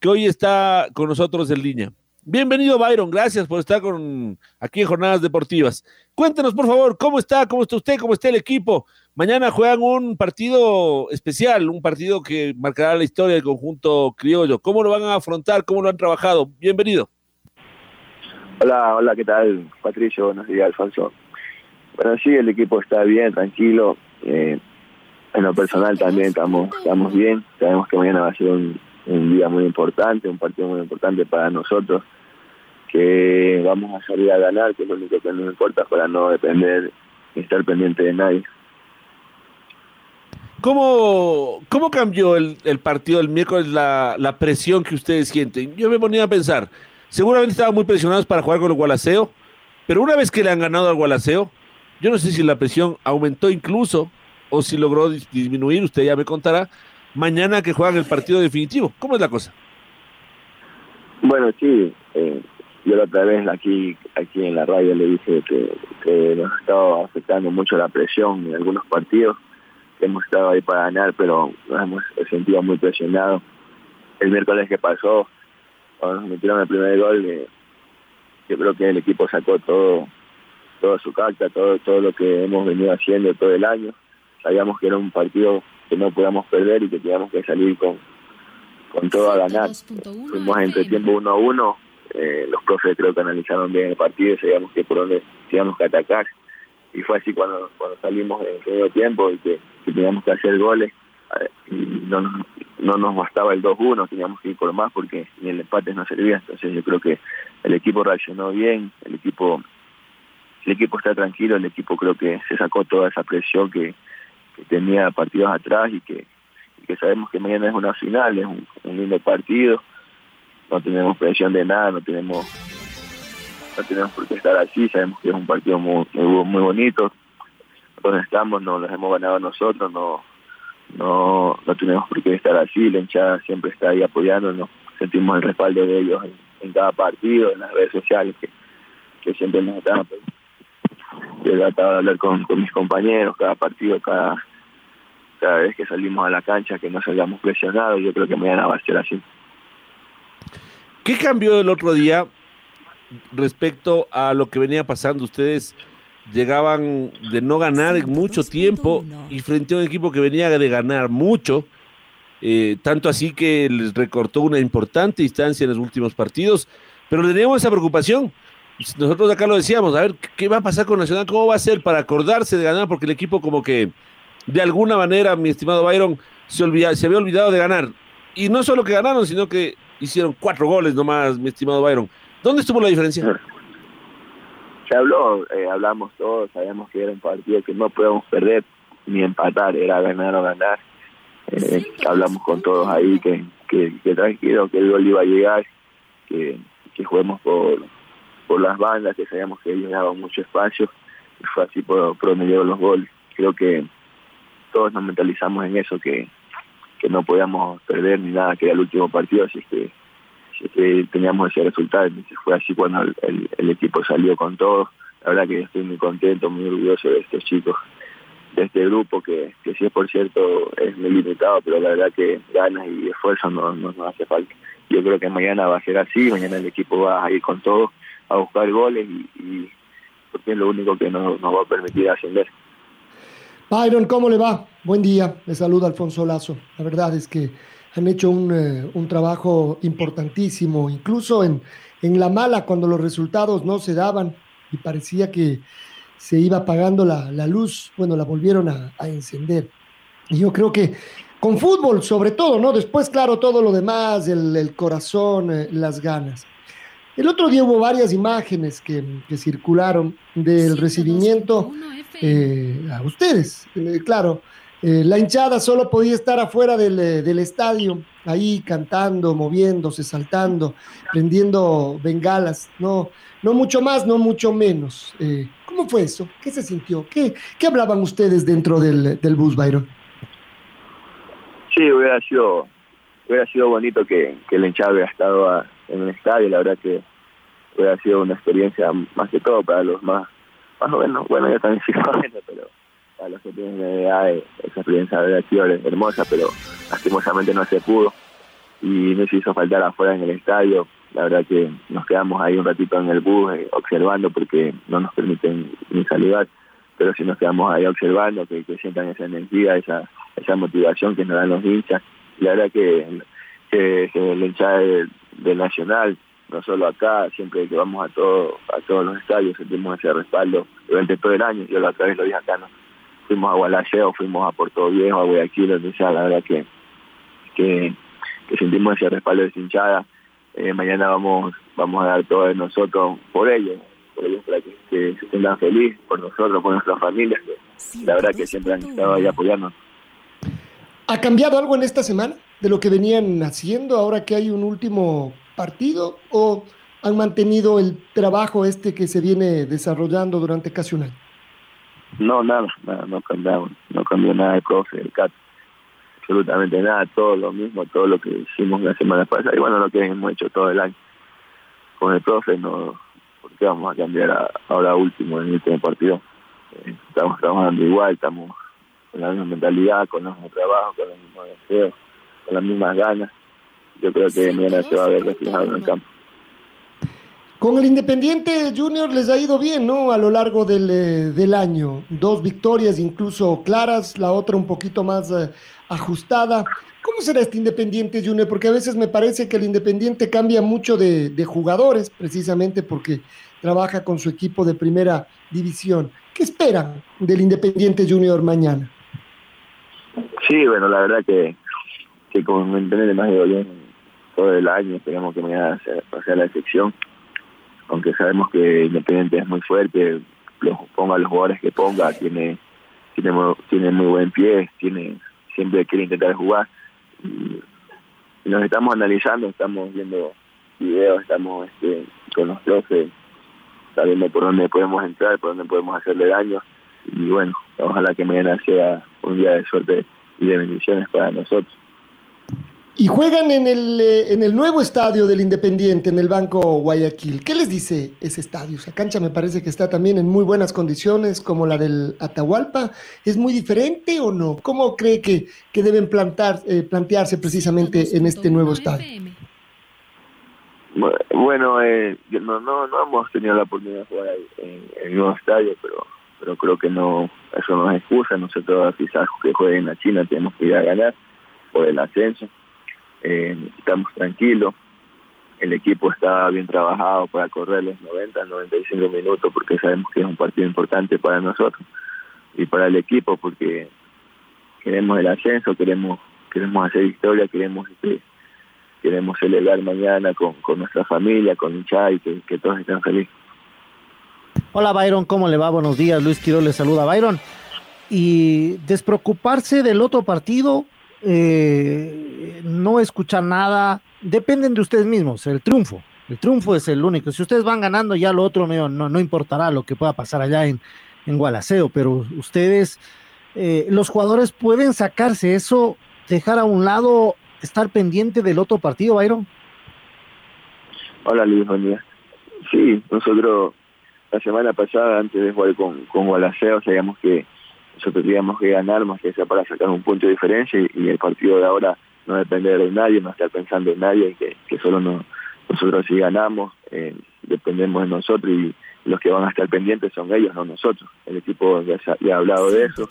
que hoy está con nosotros en línea. Bienvenido, Byron. Gracias por estar con, aquí en Jornadas Deportivas. Cuéntenos, por favor, cómo está, cómo está usted, cómo está el equipo. Mañana juegan un partido especial, un partido que marcará la historia del conjunto criollo. ¿Cómo lo van a afrontar? ¿Cómo lo han trabajado? Bienvenido. Hola, hola, ¿qué tal, Patricio? Buenos días, Alfonso. Bueno, sí, el equipo está bien, tranquilo. Eh, en lo personal también estamos, estamos bien. Sabemos que mañana va a ser un, un día muy importante, un partido muy importante para nosotros, que vamos a salir a ganar, que es lo único que nos importa para no depender y estar pendiente de nadie. ¿Cómo, cómo cambió el, partido el miércoles, la, la, presión que ustedes sienten? Yo me ponía a pensar, seguramente estaban muy presionados para jugar con el Gualaceo, pero una vez que le han ganado al Gualaceo, yo no sé si la presión aumentó incluso o si logró disminuir, usted ya me contará, mañana que juegan el partido definitivo. ¿Cómo es la cosa? Bueno, sí, eh, yo la otra vez aquí, aquí en la radio le dije que, nos estaba afectando mucho la presión en algunos partidos, hemos estado ahí para ganar, pero nos hemos sentido muy presionados. El miércoles que pasó, cuando nos metieron el primer gol, eh, yo creo que el equipo sacó todo, toda su carta, todo, todo lo que hemos venido haciendo todo el año. Sabíamos que era un partido que no podíamos perder y que teníamos que salir con, con todo a ganar. Fuimos entre tiempo uno a uno, eh, los profes creo que analizaron bien el partido y sabíamos que por dónde teníamos que atacar. Y fue así cuando, cuando salimos en el segundo tiempo y que, teníamos que hacer goles. Eh, y no, no nos bastaba el 2-1, teníamos que ir por más porque ni el empate no servía. Entonces yo creo que el equipo reaccionó bien, el equipo el equipo está tranquilo, el equipo creo que se sacó toda esa presión que, que tenía partidos atrás y que, que sabemos que mañana es una final, es un, lindo partido, no tenemos presión de nada, no tenemos no tenemos por qué estar así, sabemos que es un partido muy, muy, bonito, donde estamos no los hemos ganado nosotros, no no no tenemos por qué estar así, la hinchada siempre está ahí apoyándonos, sentimos el respaldo de ellos en, cada partido, en las redes sociales que, siempre nos están yo he tratado de hablar con, con mis compañeros cada partido, cada, cada vez que salimos a la cancha, que no salgamos presionados, yo creo que mañana va a ser así. ¿Qué cambió el otro día respecto a lo que venía pasando? Ustedes llegaban de no ganar mucho tiempo y frente a un equipo que venía de ganar mucho, eh, tanto así que les recortó una importante distancia en los últimos partidos, pero teníamos esa preocupación. Nosotros acá lo decíamos, a ver, ¿qué va a pasar con Nacional? ¿Cómo va a ser para acordarse de ganar? Porque el equipo como que de alguna manera, mi estimado Byron, se, olvida, se había olvidado de ganar. Y no solo que ganaron, sino que hicieron cuatro goles nomás, mi estimado Byron. ¿Dónde estuvo la diferencia? Se habló, eh, hablamos todos, sabíamos que era un partido que no podíamos perder ni empatar, era ganar o ganar. Eh, hablamos con todos ahí que, que, que, tranquilo, que el gol iba a llegar, que, que juguemos por, por las bandas, que sabíamos que ellos daban mucho espacio, y fue así por, por donde los goles. Creo que todos nos mentalizamos en eso, que, que no podíamos perder ni nada, que era el último partido, así que, que teníamos ese resultado. Entonces fue así cuando el, el, equipo salió con todo. La verdad que estoy muy contento, muy orgulloso de estos chicos, de este grupo, que, que sí, por cierto, es muy limitado, pero la verdad que ganas y esfuerzo no, no nos hace falta. Yo creo que mañana va a ser así, mañana el equipo va a ir con todo, a buscar goles y porque es lo único que nos, nos va a permitir ascender. Byron, ¿cómo le va? Buen día, le saluda Alfonso Lazo. La verdad es que han hecho un, eh, un trabajo importantísimo, incluso en, en, la mala, cuando los resultados no se daban y parecía que, se iba apagando la, la luz, bueno, la volvieron a, a, encender. Y yo creo que con fútbol, sobre todo, ¿no? Después, claro, todo lo demás, el, el corazón, eh, las ganas. El otro día hubo varias imágenes que, que circularon del recibimiento eh, a ustedes. Eh, claro, eh, la hinchada solo podía estar afuera del, del, estadio, ahí cantando, moviéndose, saltando, prendiendo bengalas, no, no mucho más, no mucho menos. Eh, ¿Cómo fue eso? ¿Qué se sintió? ¿Qué, qué hablaban ustedes dentro del, del, bus, Byron? Sí, hubiera sido, hubiera sido bonito que, que la hinchada hubiera estado a, en el estadio, la verdad que hubiera sido una experiencia más que todo para los más, más jóvenes, bueno, yo también soy joven, pero a los que tienen una edad, esa experiencia habría sido hermosa, pero lastimosamente no se pudo y nos hizo faltar afuera en el estadio. La verdad que nos quedamos ahí un ratito en el bus eh, observando porque no nos permiten ni saludar, pero sí nos quedamos ahí observando, que, que sientan esa energía, esa esa motivación que nos dan los hinchas. La verdad que, que, que el hinchada del, del Nacional, no solo acá, siempre que vamos a, todo, a todos los estadios sentimos ese respaldo durante todo el año. Yo la otra vez lo dije acá, ¿no? fuimos a Gualaceo, fuimos a Puerto Viejo, a Guayaquil, donde sea, la verdad que, que, que sentimos ese respaldo de hinchada. Eh, mañana vamos vamos a dar todo de nosotros por ellos, por ellos para que, que se sientan felices, por nosotros, por nuestras familias, que sí, la verdad que siempre han estado ahí apoyando. ¿Ha cambiado algo en esta semana de lo que venían haciendo ahora que hay un último partido o han mantenido el trabajo este que se viene desarrollando durante casi un año? No, nada, nada, no cambiamos, no cambió nada el profe, el CAT, absolutamente nada, todo lo mismo, todo lo que hicimos la semana pasada y bueno, lo que hemos hecho todo el año. Con el profe, no, ¿por qué vamos a cambiar a, ahora último en el último partido? Eh, estamos trabajando igual, estamos con la misma mentalidad, con el mismo trabajo, con los mismos deseos, con las mismas ganas. Yo creo que mañana se va a ver reflejado en el campo. Con el Independiente Junior les ha ido bien, ¿no? A lo largo del, eh, del año. Dos victorias incluso claras, la otra un poquito más eh, ajustada. ¿Cómo será este Independiente Junior? Porque a veces me parece que el Independiente cambia mucho de, de jugadores, precisamente porque trabaja con su equipo de primera división. ¿Qué esperan del Independiente Junior mañana? Sí, bueno, la verdad que, con Independiente me ha ido bien todo el año. Esperamos que mañana sea, la excepción aunque sabemos que Independiente es muy fuerte, los, ponga los jugadores que ponga, tiene, tiene, tiene muy buen pie, tiene siempre quiere intentar jugar. Y nos estamos analizando, estamos viendo videos, estamos este, con los profes, sabiendo por dónde podemos entrar, por dónde podemos hacerle daño. Y bueno, ojalá que mañana sea un día de suerte y de bendiciones para nosotros. Y juegan en el, eh, en el nuevo estadio del Independiente, en el Banco Guayaquil. ¿Qué les dice ese estadio? Esa cancha me parece que está también en muy buenas condiciones, como la del Atahualpa. ¿Es muy diferente o no? ¿Cómo cree que, que deben plantar, eh, plantearse precisamente en este nuevo estadio? Bueno, eh, no, no, no hemos tenido la oportunidad de jugar en, en el nuevo estadio, pero, pero creo que no eso no es excusa. Nosotros quizás que jueguen en la China tenemos que ir a ganar por el ascenso eh, estamos tranquilos, el equipo está bien trabajado para correr los 90, 95 minutos porque sabemos que es un partido importante para nosotros y para el equipo porque queremos el ascenso, queremos queremos hacer historia, queremos este, queremos celebrar mañana con, con nuestra familia, con hinchada y que, todos estén felices. Hola Byron, ¿cómo le va? Buenos días, Luis Quiroz le saluda Byron. Y despreocuparse del otro partido, eh, no escuchar nada, dependen de ustedes mismos, el triunfo. El triunfo es el único. Si ustedes van ganando, ya lo otro no, no, no importará lo que pueda pasar allá en, en Gualaceo, pero ustedes, eh, los jugadores pueden sacarse eso, dejar a un lado, estar pendiente del otro partido, Byron. Hola Luis, buen día. Sí, nosotros la semana pasada, antes de jugar con, con Gualaceo, sabíamos que nosotros teníamos que ganar más que sea para sacar un punto de diferencia y el partido de ahora no depender de nadie, no estar pensando en nadie, que, solo no, nosotros si ganamos eh, dependemos de nosotros y los que van a estar pendientes son ellos, no nosotros. El equipo ya, ya ha hablado de eso,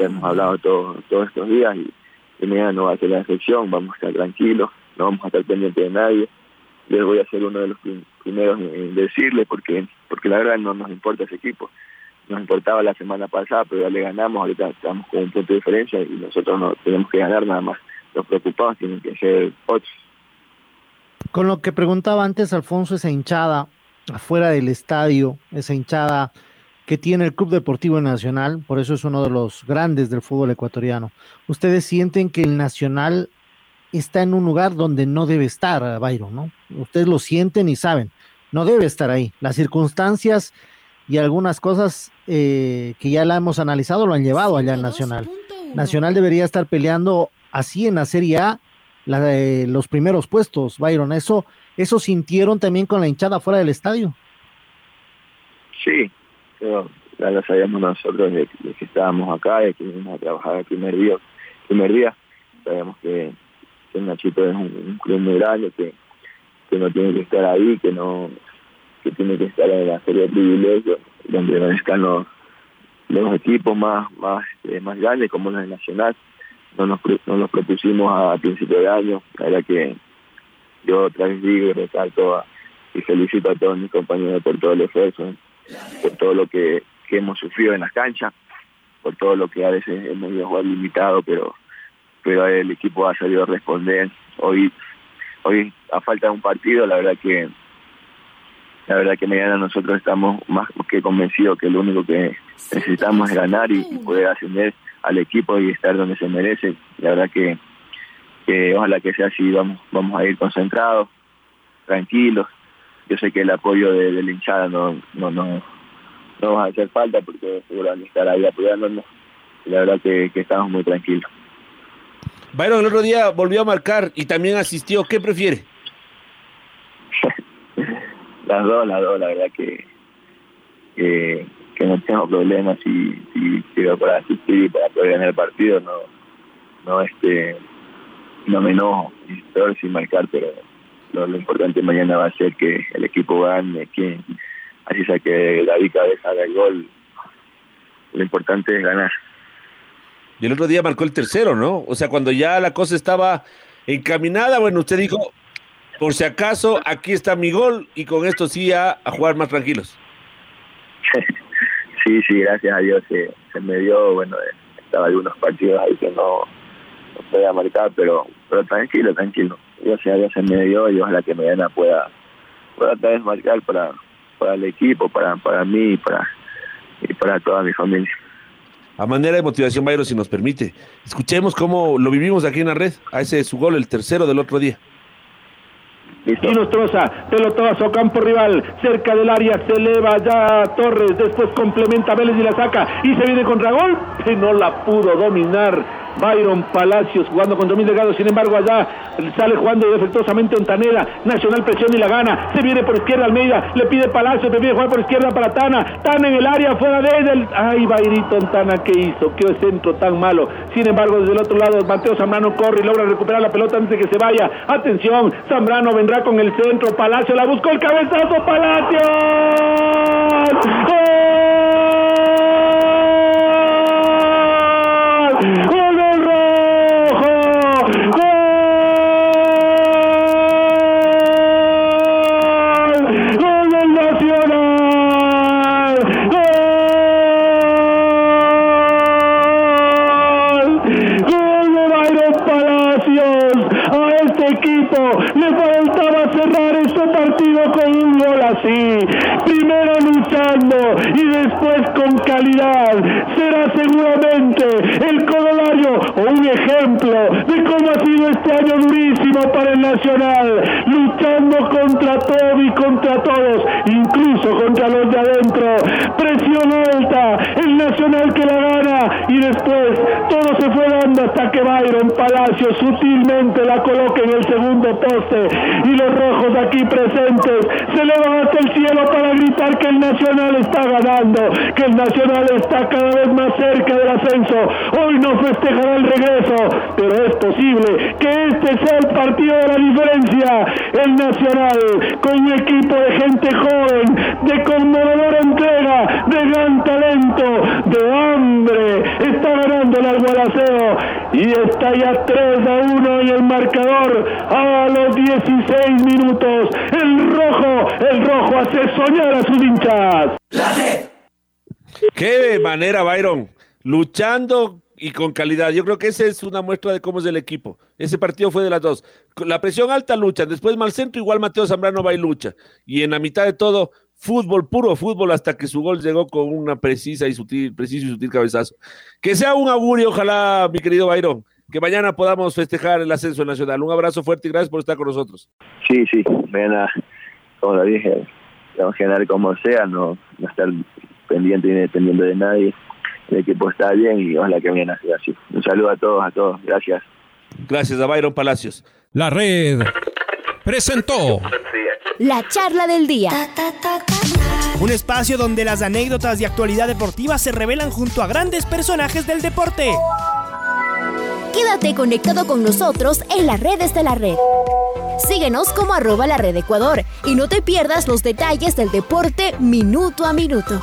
hemos hablado todo, todos estos días y, y no va a ser la excepción, vamos a estar tranquilos, no vamos a estar pendientes de nadie. Les voy a ser uno de los primeros en decirle porque porque la verdad no nos importa ese equipo nos importaba la semana pasada, pero ya le ganamos, ahorita estamos con un punto de diferencia y nosotros no tenemos que ganar nada más. Los preocupados tienen que ser otros. Con lo que preguntaba antes Alfonso, esa hinchada afuera del estadio, esa hinchada que tiene el Club Deportivo Nacional, por eso es uno de los grandes del fútbol ecuatoriano. ¿Ustedes sienten que el Nacional está en un lugar donde no debe estar, Byron, ¿no? Ustedes lo sienten y saben, no debe estar ahí. Las circunstancias y algunas cosas eh, que ya la hemos analizado lo han llevado allá al Nacional. Nacional debería estar peleando así en la Serie A la, eh, los primeros puestos, Byron. Eso, eso sintieron también con la hinchada fuera del estadio. Sí, pero ya lo sabíamos nosotros de, que estábamos acá, de que íbamos a trabajar el primer día. Primer día sabemos que, que Nachito es un, club muy grande, que, que no tiene que estar ahí, que no que tiene que estar en la serie de privilegios, donde están los, los equipos más más eh, más grandes como los de Nacional. No nos, no nos propusimos a, principio de año, la verdad que yo otra vez digo y resalto y felicito a todos mis compañeros por todo el esfuerzo, por todo lo que, que hemos sufrido en las canchas, por todo lo que a veces hemos ido a jugar limitado, pero pero el equipo ha salido a responder. Hoy hoy a falta de un partido, la verdad que la verdad que mañana nosotros estamos más que convencidos que lo único que necesitamos es ganar y, poder ascender al equipo y estar donde se merece. La verdad que, que ojalá que sea así, vamos, vamos a ir concentrados, tranquilos. Yo sé que el apoyo de, la hinchada no, no, no, no va a hacer falta porque seguramente estar ahí apoyándonos. La verdad que, que estamos muy tranquilos. Byron el otro día volvió a marcar y también asistió. ¿Qué prefiere? las dos, las dos, la verdad que, que, no tengo problemas si, si quiero para asistir y para poder ganar el partido, no, no este no me enojo, peor sin marcar, pero lo, importante mañana va a ser que el equipo gane, que así sea que David Cabeza haga el gol, lo importante es ganar. Y el otro día marcó el tercero, ¿no? O sea, cuando ya la cosa estaba encaminada, bueno, usted dijo, por si acaso, aquí está mi gol y con esto sí a, jugar más tranquilos. Sí, sí, gracias a Dios se, me dio, bueno, estaba algunos partidos ahí que no, podía marcar, pero tranquilo, tranquilo. Gracias a Dios se me dio y ojalá que mañana pueda, pueda otra vez marcar para, para el equipo, para, para mí y para, y para toda mi familia. A manera de motivación, Bayro, si nos permite, escuchemos cómo lo vivimos aquí en la red, a ese su gol, el tercero del otro día. Y Nostroza, pelotazo campo rival, cerca del área, se eleva ya Torres, después complementa Vélez y la saca y se viene contra gol, que no la pudo dominar Byron Palacios jugando con Domínguez Delgado, sin embargo allá sale jugando defectuosamente Ontaneda, Nacional presión y la gana, se viene por izquierda Almeida, le pide Palacios, pide jugar por izquierda para Tana, Tana en el área, fuera de él, ay Bayrito Tana, ¿qué hizo? ¿Qué centro tan malo? Sin embargo, desde el otro lado, Mateo Zambrano corre y logra recuperar la pelota antes de que se vaya, atención, Zambrano vendrá con el centro, Palacio la buscó el cabezazo, Palacio. será seguramente el corolario o un ejemplo de cómo ha sido este año durísimo para el Nacional, luchando contra todo y contra todos, incluso contra los de adentro. Presión alta, el Nacional que la gana y después todo se fue dando hasta que Byron Palacio sutilmente la coloca en el segundo poste y los rojos aquí presentes se elevan hasta el cielo para gritar que el Nacional está ganando, que el Nacional está cada vez más cerca del ascenso. Hoy no festejará el regreso, pero es posible que este sea el partido de la diferencia. El Nacional, con un equipo de gente joven, de conmovedora entrega, de gran talento, de hambre, está ganando el algualaceo y está ya 3 a 1 en el marcador a los 16 minutos. El rojo, el rojo hace soñar a sus hinchas. Qué manera, Byron. Luchando y con calidad. Yo creo que esa es una muestra de cómo es el equipo. Ese partido fue de las dos. La presión alta lucha, después mal centro, igual Mateo Zambrano va y lucha. Y en la mitad de todo, fútbol, puro fútbol, hasta que su gol llegó con una precisa y sutil, preciso y sutil cabezazo. Que sea un augurio, ojalá, mi querido Byron, que mañana podamos festejar el ascenso nacional. Un abrazo fuerte y gracias por estar con nosotros. Sí, sí, mañana, como lo dije, vamos a ganar como sea, no, no estar pendiente ni dependiendo de nadie. El equipo está bien y ojalá que mañana sea así. Un saludo a todos, a todos. Gracias. Gracias a Byron Palacios. La red presentó La charla del día. Un espacio donde las anécdotas de actualidad deportiva se revelan junto a grandes personajes del deporte. Quédate conectado con nosotros en las redes de la red. Síguenos como arroba la red Ecuador y no te pierdas los detalles del deporte minuto a minuto.